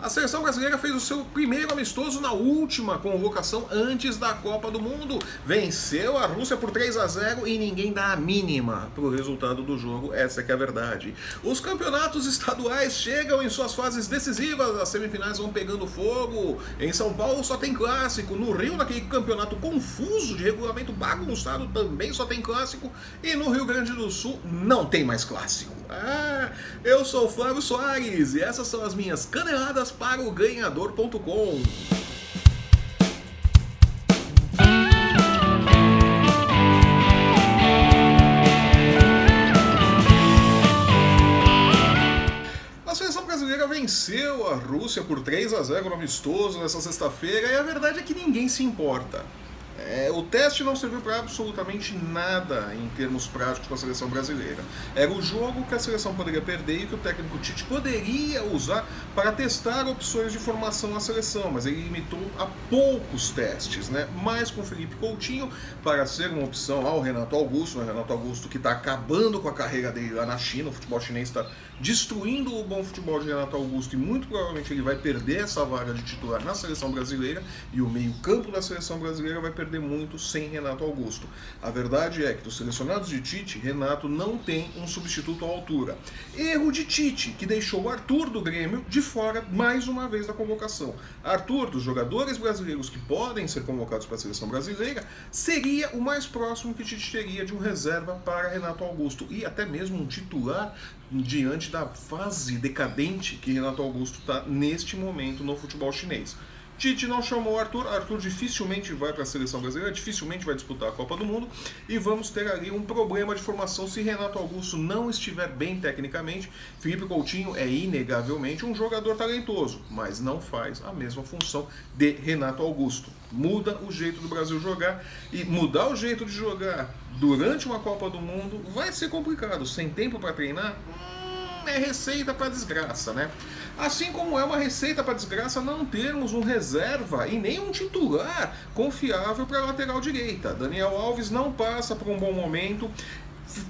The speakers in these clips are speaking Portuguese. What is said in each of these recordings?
A seleção brasileira fez o seu primeiro amistoso na última convocação antes da Copa do Mundo. Venceu a Rússia por 3 a 0 e ninguém dá a mínima para o resultado do jogo, essa é é a verdade. Os campeonatos estaduais chegam em suas fases decisivas, as semifinais vão pegando fogo. Em São Paulo só tem clássico, no Rio, naquele campeonato confuso de regulamento bagunçado, também só tem clássico. E no Rio Grande do Sul não tem mais clássico. Ah, eu sou o Flávio Soares e essas são as minhas caneladas para o ganhador.com. A seleção brasileira venceu a Rússia por 3 a 0 no amistoso nessa sexta-feira e a verdade é que ninguém se importa. É, o teste não serviu para absolutamente nada em termos práticos para a seleção brasileira. Era o jogo que a seleção poderia perder e que o técnico Tite poderia usar para testar opções de formação na seleção, mas ele limitou a poucos testes, né? Mais com o Felipe Coutinho para ser uma opção ao Renato Augusto, o? Renato Augusto que está acabando com a carreira dele lá na China, o futebol chinês está destruindo o bom futebol de Renato Augusto e muito provavelmente ele vai perder essa vaga de titular na seleção brasileira e o meio-campo da seleção brasileira vai perder muito sem Renato Augusto. A verdade é que dos selecionados de Tite, Renato não tem um substituto à altura. Erro de Tite, que deixou o Arthur do Grêmio de fora mais uma vez da convocação. Arthur, dos jogadores brasileiros que podem ser convocados para a seleção brasileira, seria o mais próximo que Tite teria de um reserva para Renato Augusto e até mesmo um titular diante da fase decadente que Renato Augusto está neste momento no futebol chinês. Tite não chamou o Arthur, Arthur dificilmente vai para a seleção brasileira, dificilmente vai disputar a Copa do Mundo e vamos ter ali um problema de formação se Renato Augusto não estiver bem tecnicamente. Felipe Coutinho é inegavelmente um jogador talentoso, mas não faz a mesma função de Renato Augusto. Muda o jeito do Brasil jogar e mudar o jeito de jogar durante uma Copa do Mundo vai ser complicado. Sem tempo para treinar, hum, é receita para desgraça, né? Assim como é uma receita para desgraça não termos um reserva e nem um titular confiável para a lateral direita. Daniel Alves não passa por um bom momento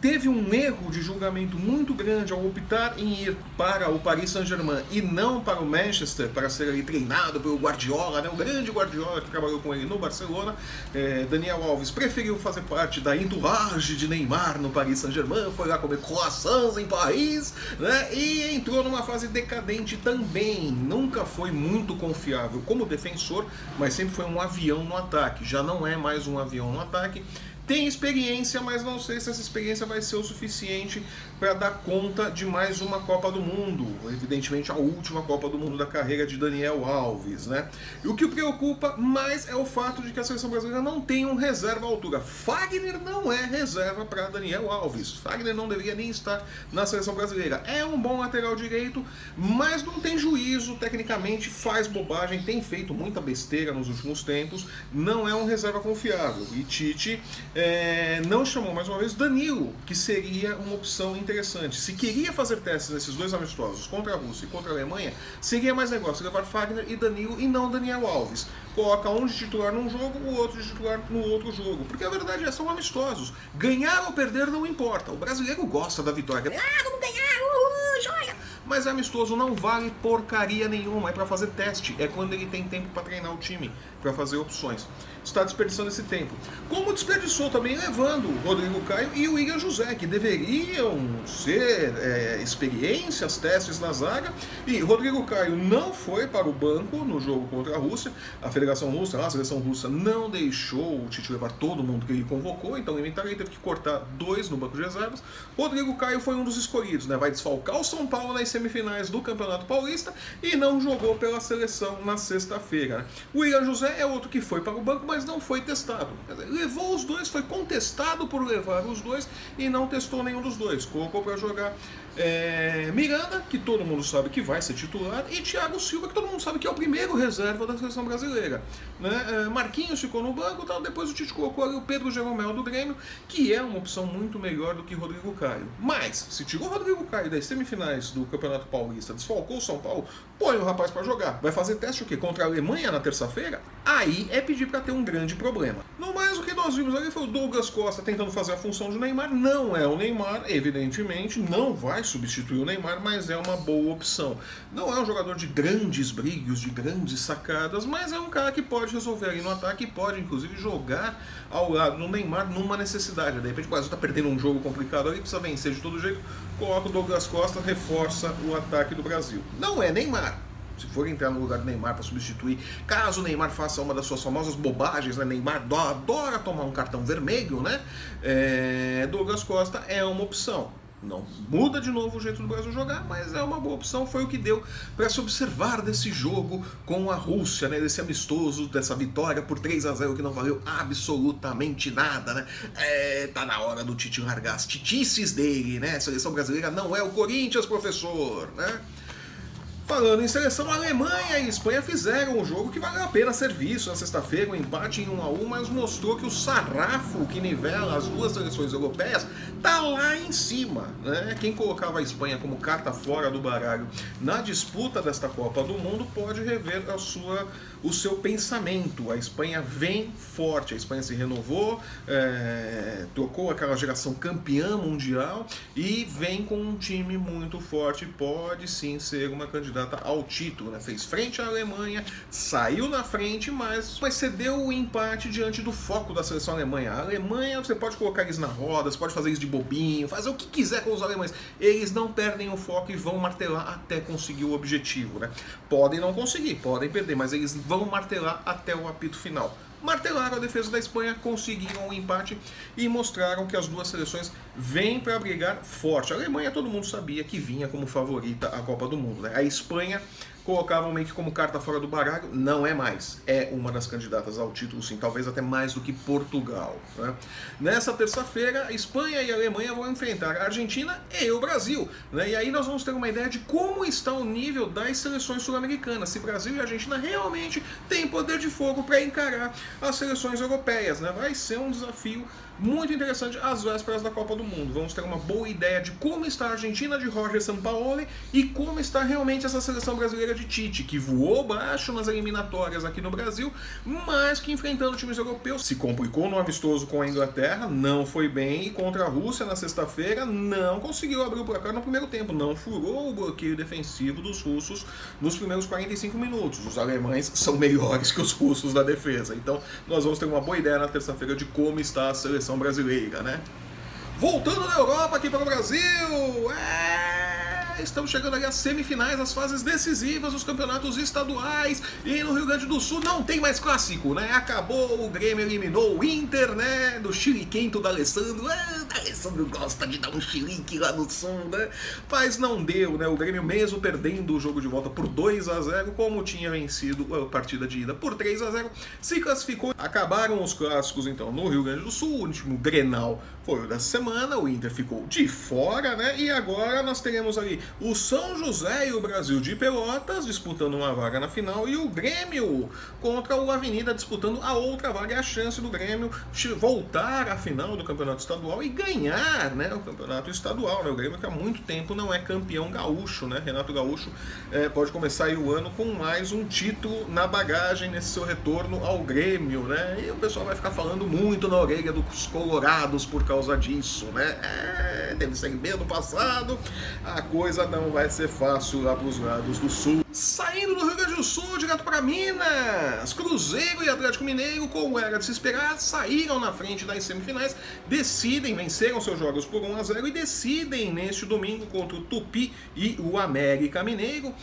teve um erro de julgamento muito grande ao optar em ir para o Paris Saint-Germain e não para o Manchester para ser treinado pelo Guardiola, né, o grande Guardiola que trabalhou com ele no Barcelona. É, Daniel Alves preferiu fazer parte da entourage de Neymar no Paris Saint-Germain, foi lá comer croissants em Paris né, e entrou numa fase decadente também. Nunca foi muito confiável como defensor, mas sempre foi um avião no ataque. Já não é mais um avião no ataque tem experiência, mas não sei se essa experiência vai ser o suficiente para dar conta de mais uma Copa do Mundo. Evidentemente, a última Copa do Mundo da carreira de Daniel Alves, né? E o que preocupa mais é o fato de que a seleção brasileira não tem um reserva à altura. Fagner não é reserva para Daniel Alves. Fagner não deveria nem estar na seleção brasileira. É um bom lateral direito, mas não tem juízo, tecnicamente faz bobagem, tem feito muita besteira nos últimos tempos, não é um reserva confiável. E Tite é, não chamou mais uma vez Danilo, que seria uma opção interessante. Se queria fazer testes nesses dois amistosos, contra a Rússia e contra a Alemanha, seria mais negócio levar Fagner e Danilo e não Daniel Alves. Coloca um de titular num jogo, o outro de titular no outro jogo. Porque a verdade é, são amistosos. Ganhar ou perder não importa. O brasileiro gosta da vitória. Ah, vamos ganhar, uhul, joia! Mas amistoso não vale porcaria nenhuma, é para fazer teste. É quando ele tem tempo para treinar o time, para fazer opções está desperdiçando esse tempo. Como desperdiçou também levando o Rodrigo Caio e o William José, que deveriam ser é, experiências, testes na zaga. E Rodrigo Caio não foi para o banco no jogo contra a Rússia. A Federação Russa, a seleção russa, não deixou o Tite levar todo mundo que ele convocou, então ele teve que cortar dois no banco de reservas. Rodrigo Caio foi um dos escolhidos, né? Vai desfalcar o São Paulo nas semifinais do Campeonato Paulista e não jogou pela seleção na sexta-feira. O William José é outro que foi para o banco, mas mas não foi testado. levou os dois, foi contestado por levar os dois e não testou nenhum dos dois. Colocou para jogar é, Miranda, que todo mundo sabe que vai ser titular, e Thiago Silva, que todo mundo sabe que é o primeiro reserva da seleção brasileira. Né? É, Marquinhos ficou no banco, tal, depois o Tite colocou ali o Pedro Jeromel do Grêmio, que é uma opção muito melhor do que Rodrigo Caio. Mas, se tirou Rodrigo Caio das semifinais do Campeonato Paulista, desfalcou o São Paulo, põe o rapaz para jogar. Vai fazer teste o quê? Contra a Alemanha na terça-feira? Aí é pedir para ter um grande problema. No mais, o que nós vimos ali foi o Douglas Costa tentando fazer a função de Neymar. Não é o Neymar, evidentemente, não vai substituir o Neymar, mas é uma boa opção. Não é um jogador de grandes brilhos, de grandes sacadas, mas é um cara que pode resolver ali no ataque e pode, inclusive, jogar ao lado do Neymar numa necessidade. De repente, Brasil está perdendo um jogo complicado ali, precisa vencer de todo jeito, coloca o Douglas Costa, reforça o ataque do Brasil. Não é Neymar, se for entrar no lugar do Neymar para substituir, caso o Neymar faça uma das suas famosas bobagens, né? Neymar adora tomar um cartão vermelho, né? É, Douglas Costa é uma opção. Não muda de novo o jeito do Brasil jogar, mas é uma boa opção. Foi o que deu para se observar desse jogo com a Rússia, né? Desse amistoso, dessa vitória por 3 a 0 que não valeu absolutamente nada, né? É, tá na hora do Tite largar as titices dele, né? A seleção brasileira não é o Corinthians, professor, né? Falando em seleção, a Alemanha e a Espanha fizeram um jogo que valeu a pena ser visto na sexta-feira, um empate em 1 a 1 mas mostrou que o sarrafo que nivela as duas seleções europeias tá lá em cima. Né? Quem colocava a Espanha como carta fora do baralho na disputa desta Copa do Mundo pode rever a sua, o seu pensamento. A Espanha vem forte, a Espanha se renovou, é, trocou aquela geração campeã mundial e vem com um time muito forte. Pode sim ser uma candidata candidata ao título, né? fez frente à Alemanha, saiu na frente, mas, cedeu o empate diante do foco da seleção alemanha. A Alemanha, você pode colocar eles na roda, você pode fazer isso de bobinho, fazer o que quiser com os alemães. Eles não perdem o foco e vão martelar até conseguir o objetivo. Né? Podem não conseguir, podem perder, mas eles vão martelar até o apito final martelaram a defesa da Espanha, conseguiram o um empate e mostraram que as duas seleções vêm para brigar forte. A Alemanha todo mundo sabia que vinha como favorita à Copa do Mundo. Né? A Espanha colocavam meio que como carta fora do baralho, não é mais. É uma das candidatas ao título, sim, talvez até mais do que Portugal. Né? Nessa terça-feira, Espanha e Alemanha vão enfrentar a Argentina e o Brasil. Né? E aí nós vamos ter uma ideia de como está o nível das seleções sul-americanas. Se Brasil e Argentina realmente têm poder de fogo para encarar as seleções europeias. Né? Vai ser um desafio muito interessante às vésperas da Copa do Mundo. Vamos ter uma boa ideia de como está a Argentina de Roger Sampaoli e como está realmente essa seleção brasileira de Tite, que voou baixo nas eliminatórias aqui no Brasil, mas que enfrentando times europeus se complicou no amistoso com a Inglaterra, não foi bem, e contra a Rússia na sexta-feira não conseguiu abrir o placar no primeiro tempo, não furou o bloqueio defensivo dos russos nos primeiros 45 minutos. Os alemães são melhores que os russos na defesa, então nós vamos ter uma boa ideia na terça-feira de como está a seleção seleção brasileira, né? Voltando da Europa aqui para o Brasil, é, estamos chegando aí às semifinais, às fases decisivas dos campeonatos estaduais e no Rio Grande do Sul não tem mais clássico, né? Acabou, o Grêmio eliminou o Inter, né? Do chiliquento do Alessandro. Ah, o Alessandro gosta de dar um chilique lá no sul, né? Mas não deu, né? O Grêmio mesmo perdendo o jogo de volta por 2 a 0 como tinha vencido a partida de ida por 3 a 0 se classificou. Acabaram os clássicos então no Rio Grande do Sul, o último Grenal foi o da semana, o Inter ficou de fora, né? E agora nós teremos ali o São José e o Brasil de Pelotas disputando uma vaga na final e o Grêmio contra o Avenida disputando a outra vaga. É a chance do Grêmio voltar à final do campeonato estadual e ganhar, né? O campeonato estadual, né? O Grêmio que há muito tempo não é campeão gaúcho, né? Renato Gaúcho é, pode começar o ano com mais um título na bagagem nesse seu retorno ao Grêmio, né? E o pessoal vai ficar falando muito na orelha dos colorados por causa causa disso, né? É, teve no passado, a coisa não vai ser fácil lá para os lados do Sul. Saindo do Rio Grande do Sul, direto para Minas, Cruzeiro e Atlético Mineiro, como era de se esperar, saíram na frente das semifinais, decidem, venceram seus jogos por 1 a 0 e decidem neste domingo contra o Tupi e o América Mineiro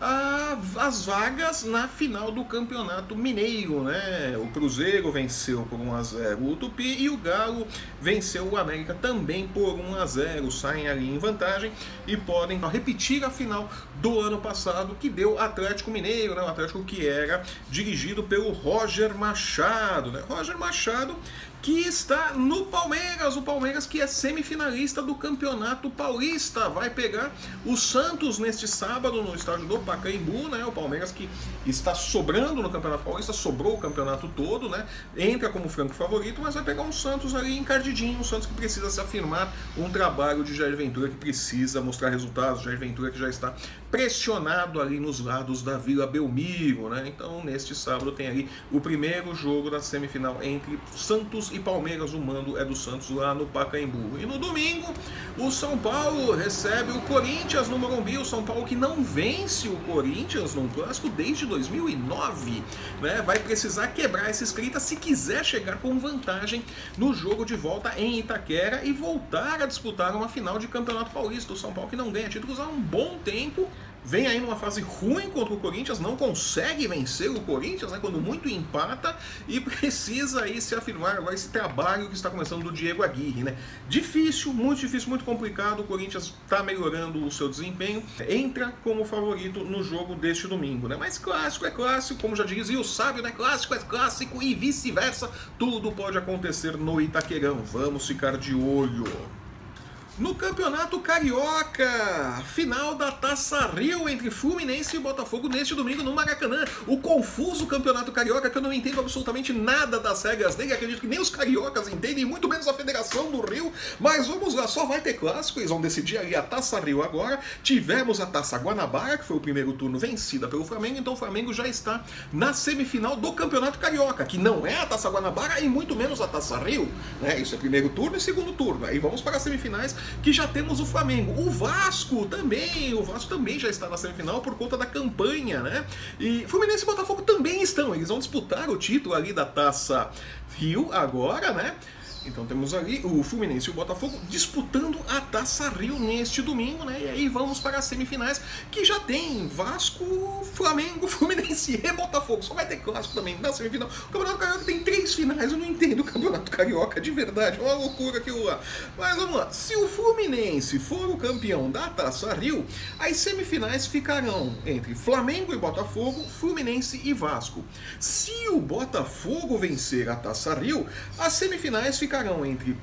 as vagas na final do Campeonato Mineiro, né? O Cruzeiro venceu por 1 a 0 o Tupi e o Galo venceu o América também por 1 a 0. Saem ali em vantagem e podem repetir a final do ano passado que deu Atlético Mineiro, né? O Atlético que era dirigido pelo Roger Machado, né? Roger Machado que está no Palmeiras, o Palmeiras que é semifinalista do Campeonato Paulista, vai pegar o Santos neste sábado no estádio do Pacaembu, né? O Palmeiras que está sobrando no Campeonato Paulista, sobrou o campeonato todo, né? Entra como franco favorito, mas vai pegar um Santos ali encardidinho, um Santos que precisa se afirmar, um trabalho de Jair Ventura que precisa mostrar resultados, Jair Ventura que já está pressionado ali nos lados da Vila Belmiro, né? Então, neste sábado tem ali o primeiro jogo da semifinal entre Santos e Palmeiras. O mando é do Santos lá no Pacaembu. E no domingo, o São Paulo recebe o Corinthians no Morumbi. O São Paulo que não vence o Corinthians num clássico desde 2009, né? Vai precisar quebrar essa escrita se quiser chegar com vantagem no jogo de volta em Itaquera e voltar a disputar uma final de Campeonato Paulista. O São Paulo que não ganha títulos há um bom tempo vem aí numa fase ruim contra o Corinthians, não consegue vencer o Corinthians, né, quando muito empata, e precisa aí se afirmar agora esse trabalho que está começando do Diego Aguirre. Né? Difícil, muito difícil, muito complicado, o Corinthians está melhorando o seu desempenho, entra como favorito no jogo deste domingo. Né? Mas clássico é clássico, como já dizia o sábio, né? clássico é clássico e vice-versa, tudo pode acontecer no Itaquerão, vamos ficar de olho. No Campeonato Carioca, final da Taça Rio entre Fluminense e Botafogo neste domingo no Maracanã. O confuso Campeonato Carioca que eu não entendo absolutamente nada das regras dele, acredito que nem os cariocas entendem, muito menos a Federação do Rio. Mas vamos lá, só vai ter clássico, eles vão decidir ali a Taça Rio agora. Tivemos a Taça Guanabara, que foi o primeiro turno vencida pelo Flamengo, então o Flamengo já está na semifinal do Campeonato Carioca, que não é a Taça Guanabara e muito menos a Taça Rio. Né? Isso é primeiro turno e segundo turno. Aí vamos para as semifinais que já temos o Flamengo. O Vasco também, o Vasco também já está na semifinal por conta da campanha, né? E Fluminense e Botafogo também estão, eles vão disputar o título ali da Taça Rio agora, né? Então temos ali o Fluminense e o Botafogo disputando a Taça Rio neste domingo, né? E aí vamos para as semifinais, que já tem Vasco, Flamengo, Fluminense e Botafogo. Só vai ter clássico também na semifinal. O Campeonato Carioca tem três finais, eu não entendo o Campeonato Carioca de verdade. É uma loucura aquilo lá. Mas vamos lá. Se o Fluminense for o campeão da Taça Rio, as semifinais ficarão entre Flamengo e Botafogo, Fluminense e Vasco. Se o Botafogo vencer a Taça Rio, as semifinais ficarão ficarão entre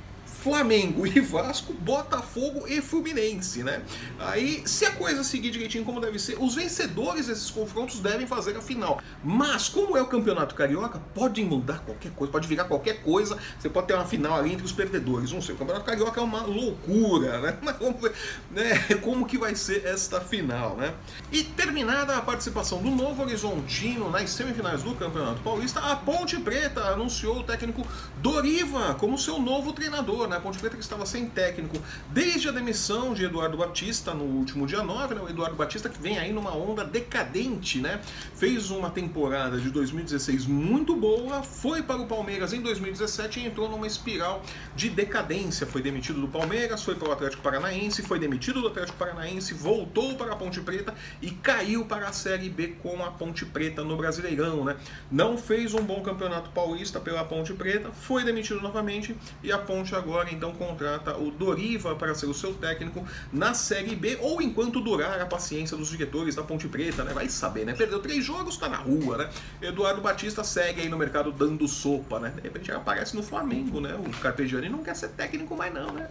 Flamengo e Vasco, Botafogo e Fluminense, né? Aí, se a coisa seguir direitinho como deve ser, os vencedores desses confrontos devem fazer a final. Mas, como é o Campeonato Carioca, pode mudar qualquer coisa, pode virar qualquer coisa. Você pode ter uma final ali entre os perdedores. Não sei, o Campeonato Carioca é uma loucura, né? Mas como, né? como que vai ser esta final, né? E terminada a participação do Novo Horizontino nas semifinais do Campeonato Paulista, a Ponte Preta anunciou o técnico Doriva como seu novo treinador, né? A Ponte Preta que estava sem técnico desde a demissão de Eduardo Batista no último dia 9, né? O Eduardo Batista que vem aí numa onda decadente, né? Fez uma temporada de 2016 muito boa, foi para o Palmeiras em 2017 e entrou numa espiral de decadência. Foi demitido do Palmeiras, foi para o Atlético Paranaense, foi demitido do Atlético Paranaense, voltou para a Ponte Preta e caiu para a Série B com a Ponte Preta no Brasileirão, né? Não fez um bom campeonato paulista pela Ponte Preta, foi demitido novamente e a Ponte agora agora então contrata o Doriva para ser o seu técnico na Série B ou enquanto durar a paciência dos diretores da Ponte Preta, né? Vai saber, né? Perdeu três jogos, tá na rua, né? Eduardo Batista segue aí no mercado dando sopa, né? De repente aparece no Flamengo, né? O Carpegiani não quer ser técnico mais não, né?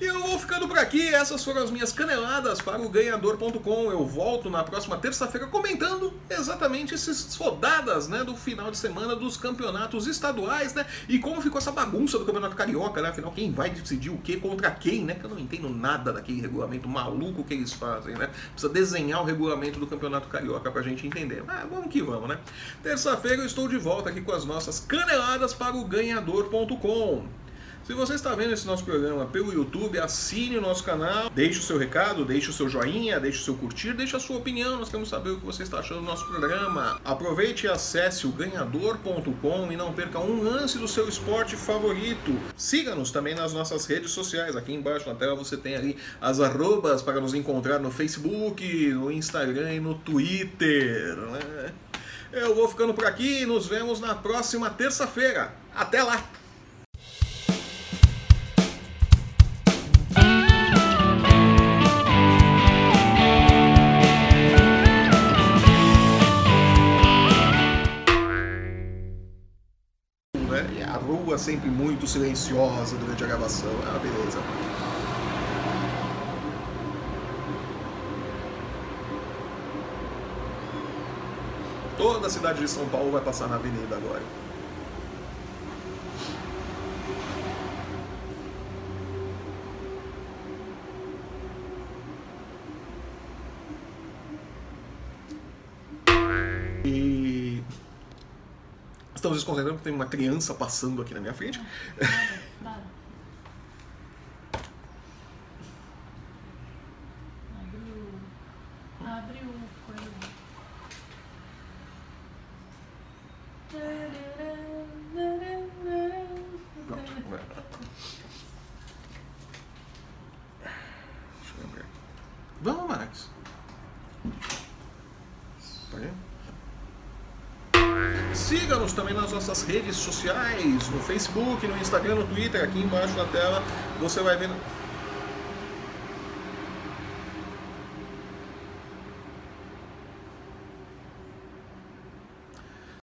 E eu vou ficando por aqui. Essas foram as minhas caneladas para o ganhador.com. Eu volto na próxima terça-feira comentando exatamente essas rodadas né, do final de semana dos campeonatos estaduais, né? E como ficou essa bagunça do campeonato carioca, né? Afinal, quem vai decidir o que contra quem, né? Que eu não entendo nada daquele regulamento maluco que eles fazem, né? Precisa desenhar o regulamento do campeonato carioca pra gente entender. Vamos que vamos, né? Terça-feira eu estou de volta aqui com as nossas caneladas para o ganhador.com. Se você está vendo esse nosso programa pelo YouTube, assine o nosso canal, deixe o seu recado, deixe o seu joinha, deixe o seu curtir, deixe a sua opinião, nós queremos saber o que você está achando do nosso programa. Aproveite e acesse o ganhador.com e não perca um lance do seu esporte favorito. Siga-nos também nas nossas redes sociais, aqui embaixo na tela você tem ali as arrobas para nos encontrar no Facebook, no Instagram e no Twitter. Né? Eu vou ficando por aqui e nos vemos na próxima terça-feira. Até lá! Sempre muito silenciosa durante a gravação. Ah, beleza. Toda a cidade de São Paulo vai passar na avenida agora. Estamos desconcentrando porque tem uma criança passando aqui na minha frente. Nada, nada. Abre o. Abre o coisa. Pronto, vai. Deixa eu lembrar. Vamos, Max. Pode ir? Siga-nos também nas nossas redes sociais, no Facebook, no Instagram, no Twitter, aqui embaixo na tela. Você vai ver.